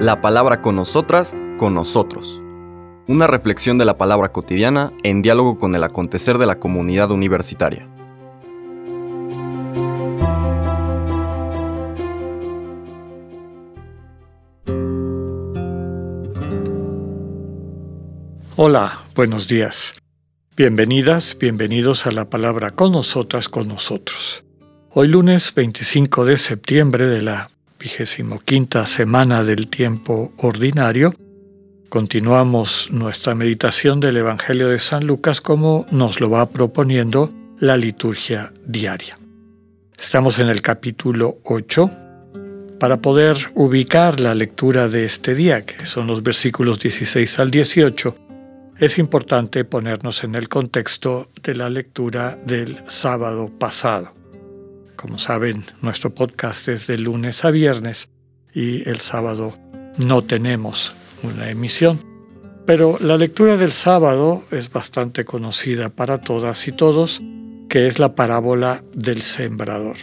La palabra con nosotras, con nosotros. Una reflexión de la palabra cotidiana en diálogo con el acontecer de la comunidad universitaria. Hola, buenos días. Bienvenidas, bienvenidos a la palabra con nosotras, con nosotros. Hoy lunes 25 de septiembre de la vigésimo semana del tiempo ordinario, continuamos nuestra meditación del Evangelio de San Lucas como nos lo va proponiendo la liturgia diaria. Estamos en el capítulo 8 para poder ubicar la lectura de este día, que son los versículos 16 al 18 es importante ponernos en el contexto de la lectura del sábado pasado. Como saben, nuestro podcast es de lunes a viernes y el sábado no tenemos una emisión. Pero la lectura del sábado es bastante conocida para todas y todos, que es la parábola del sembrador.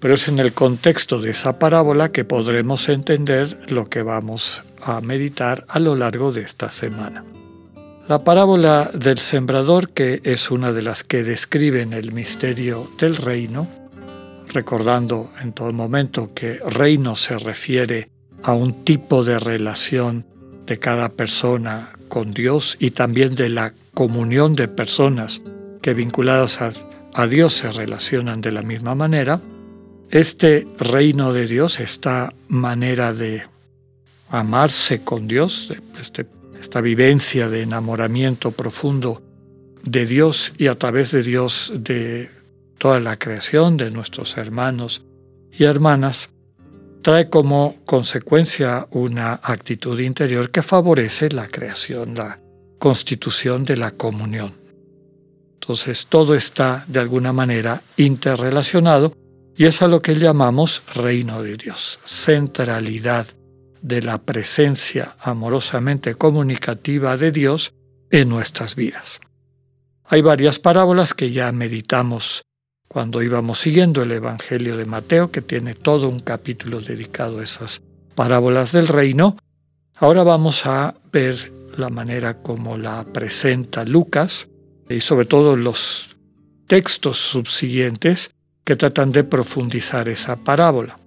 Pero es en el contexto de esa parábola que podremos entender lo que vamos a meditar a lo largo de esta semana. La parábola del sembrador, que es una de las que describen el misterio del reino, recordando en todo momento que reino se refiere a un tipo de relación de cada persona con Dios y también de la comunión de personas que vinculadas a, Dios se relacionan de la misma manera, este reino de Dios, esta manera de amarse con Dios, este esta vivencia de enamoramiento profundo de Dios y a través de Dios de toda la creación, de nuestros hermanos y hermanas, trae como consecuencia una actitud interior que favorece la creación, la constitución de la comunión. Entonces todo está de alguna manera interrelacionado y es a lo que llamamos reino de Dios, centralidad de la presencia amorosamente comunicativa de Dios en nuestras vidas. Hay varias parábolas que ya meditamos cuando íbamos siguiendo el Evangelio de Mateo, que tiene todo un capítulo dedicado a esas parábolas del reino. Ahora vamos a ver la manera como la presenta Lucas y sobre todo los textos subsiguientes que tratan de profundizar esa parábola.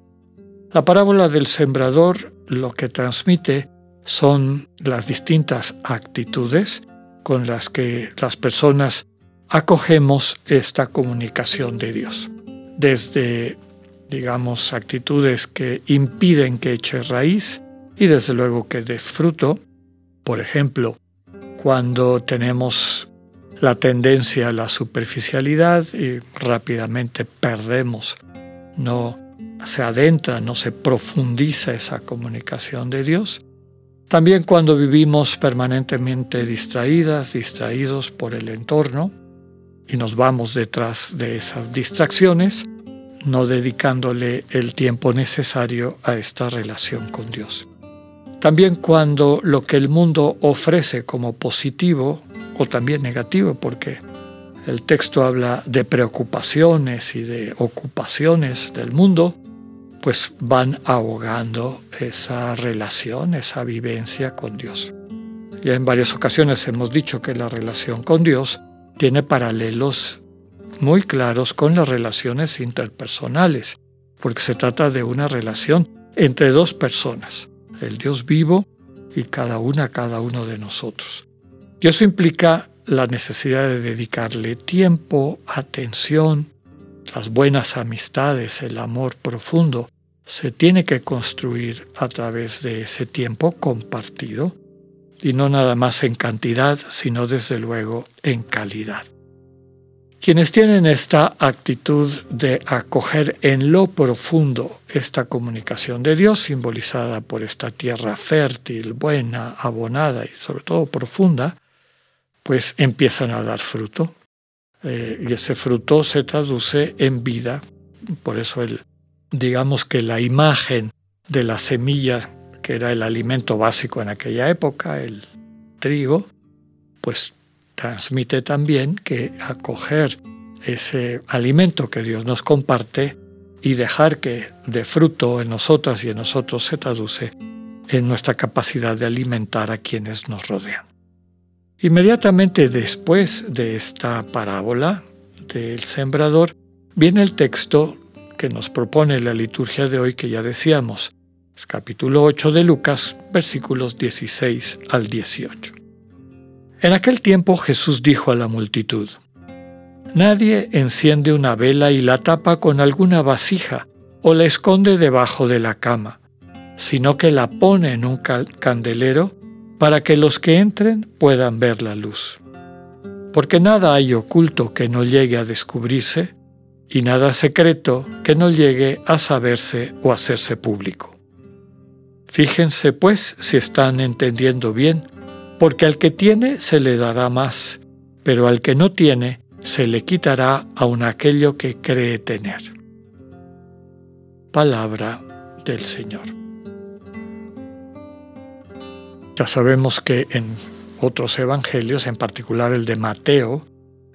La parábola del sembrador lo que transmite son las distintas actitudes con las que las personas acogemos esta comunicación de Dios. Desde, digamos, actitudes que impiden que eche raíz y desde luego que dé fruto. Por ejemplo, cuando tenemos la tendencia a la superficialidad y rápidamente perdemos, no se adentra, no se profundiza esa comunicación de Dios. También cuando vivimos permanentemente distraídas, distraídos por el entorno y nos vamos detrás de esas distracciones, no dedicándole el tiempo necesario a esta relación con Dios. También cuando lo que el mundo ofrece como positivo o también negativo, porque el texto habla de preocupaciones y de ocupaciones del mundo, pues van ahogando esa relación, esa vivencia con Dios. Ya en varias ocasiones hemos dicho que la relación con Dios tiene paralelos muy claros con las relaciones interpersonales, porque se trata de una relación entre dos personas, el Dios vivo y cada una, cada uno de nosotros. Y eso implica la necesidad de dedicarle tiempo, atención, las buenas amistades, el amor profundo, se tiene que construir a través de ese tiempo compartido y no nada más en cantidad, sino desde luego en calidad. Quienes tienen esta actitud de acoger en lo profundo esta comunicación de Dios, simbolizada por esta tierra fértil, buena, abonada y sobre todo profunda, pues empiezan a dar fruto. Eh, y ese fruto se traduce en vida. Por eso el, digamos que la imagen de la semilla, que era el alimento básico en aquella época, el trigo, pues transmite también que acoger ese alimento que Dios nos comparte y dejar que de fruto en nosotras y en nosotros se traduce en nuestra capacidad de alimentar a quienes nos rodean. Inmediatamente después de esta parábola del sembrador, viene el texto que nos propone la liturgia de hoy que ya decíamos, capítulo 8 de Lucas, versículos 16 al 18. En aquel tiempo Jesús dijo a la multitud, Nadie enciende una vela y la tapa con alguna vasija o la esconde debajo de la cama, sino que la pone en un candelero para que los que entren puedan ver la luz. Porque nada hay oculto que no llegue a descubrirse, y nada secreto que no llegue a saberse o hacerse público. Fíjense pues si están entendiendo bien, porque al que tiene se le dará más, pero al que no tiene se le quitará aun aquello que cree tener. Palabra del Señor. Ya sabemos que en otros evangelios, en particular el de Mateo,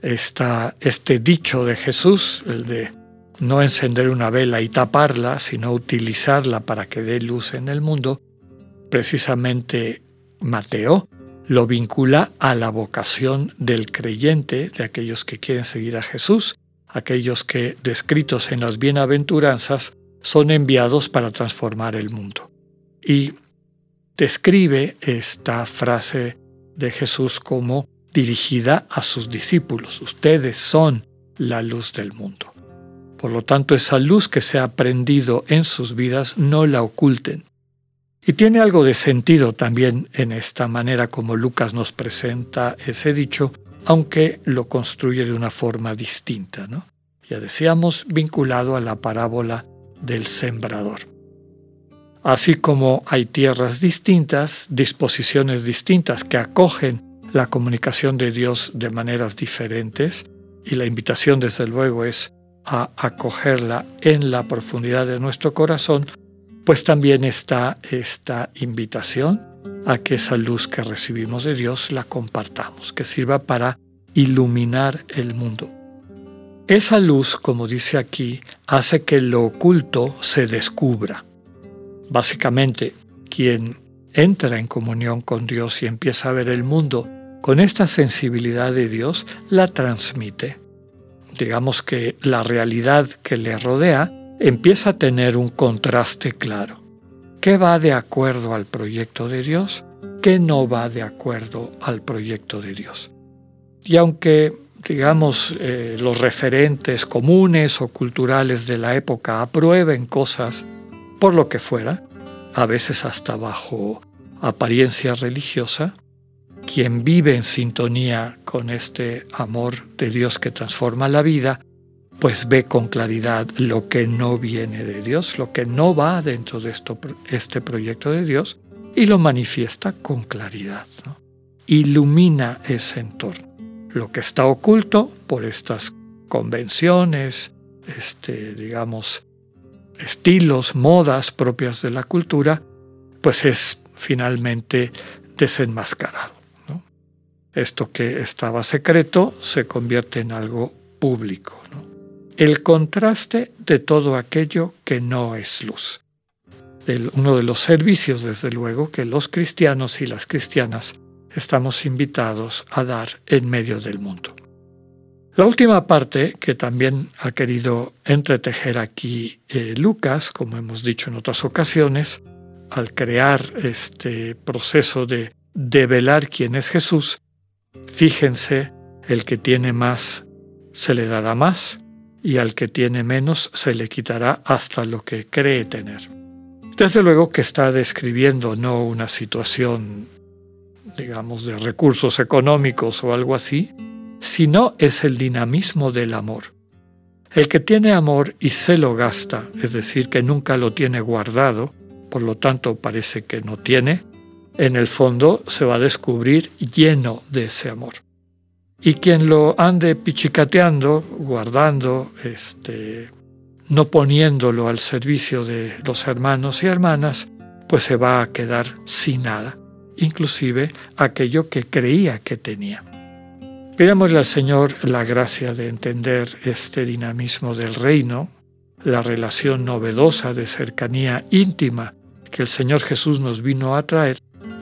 está este dicho de Jesús, el de no encender una vela y taparla, sino utilizarla para que dé luz en el mundo, precisamente Mateo lo vincula a la vocación del creyente, de aquellos que quieren seguir a Jesús, aquellos que, descritos en las bienaventuranzas, son enviados para transformar el mundo. Y describe esta frase de Jesús como dirigida a sus discípulos. Ustedes son la luz del mundo. Por lo tanto, esa luz que se ha aprendido en sus vidas no la oculten. Y tiene algo de sentido también en esta manera como Lucas nos presenta ese dicho, aunque lo construye de una forma distinta. ¿no? Ya decíamos, vinculado a la parábola del sembrador. Así como hay tierras distintas, disposiciones distintas que acogen la comunicación de Dios de maneras diferentes, y la invitación desde luego es a acogerla en la profundidad de nuestro corazón, pues también está esta invitación a que esa luz que recibimos de Dios la compartamos, que sirva para iluminar el mundo. Esa luz, como dice aquí, hace que lo oculto se descubra. Básicamente, quien entra en comunión con Dios y empieza a ver el mundo con esta sensibilidad de Dios, la transmite. Digamos que la realidad que le rodea empieza a tener un contraste claro. ¿Qué va de acuerdo al proyecto de Dios? ¿Qué no va de acuerdo al proyecto de Dios? Y aunque, digamos, eh, los referentes comunes o culturales de la época aprueben cosas por lo que fuera, a veces hasta bajo apariencia religiosa, quien vive en sintonía con este amor de Dios que transforma la vida, pues ve con claridad lo que no viene de Dios, lo que no va dentro de este proyecto de Dios y lo manifiesta con claridad. Ilumina ese entorno. Lo que está oculto por estas convenciones, este, digamos, estilos, modas propias de la cultura, pues es finalmente desenmascarado. Esto que estaba secreto se convierte en algo público el contraste de todo aquello que no es luz. uno de los servicios, desde luego, que los cristianos y las cristianas estamos invitados a dar en medio del mundo. La última parte que también ha querido entretejer aquí eh, Lucas, como hemos dicho en otras ocasiones, al crear este proceso de develar quién es Jesús, fíjense, el que tiene más se le dará más, y al que tiene menos se le quitará hasta lo que cree tener. Desde luego que está describiendo no una situación, digamos, de recursos económicos o algo así, sino es el dinamismo del amor. El que tiene amor y se lo gasta, es decir, que nunca lo tiene guardado, por lo tanto parece que no tiene, en el fondo se va a descubrir lleno de ese amor. Y quien lo ande pichicateando, guardando, este, no poniéndolo al servicio de los hermanos y hermanas, pues se va a quedar sin nada, inclusive aquello que creía que tenía. Pidámosle al Señor la gracia de entender este dinamismo del reino, la relación novedosa de cercanía íntima que el Señor Jesús nos vino a traer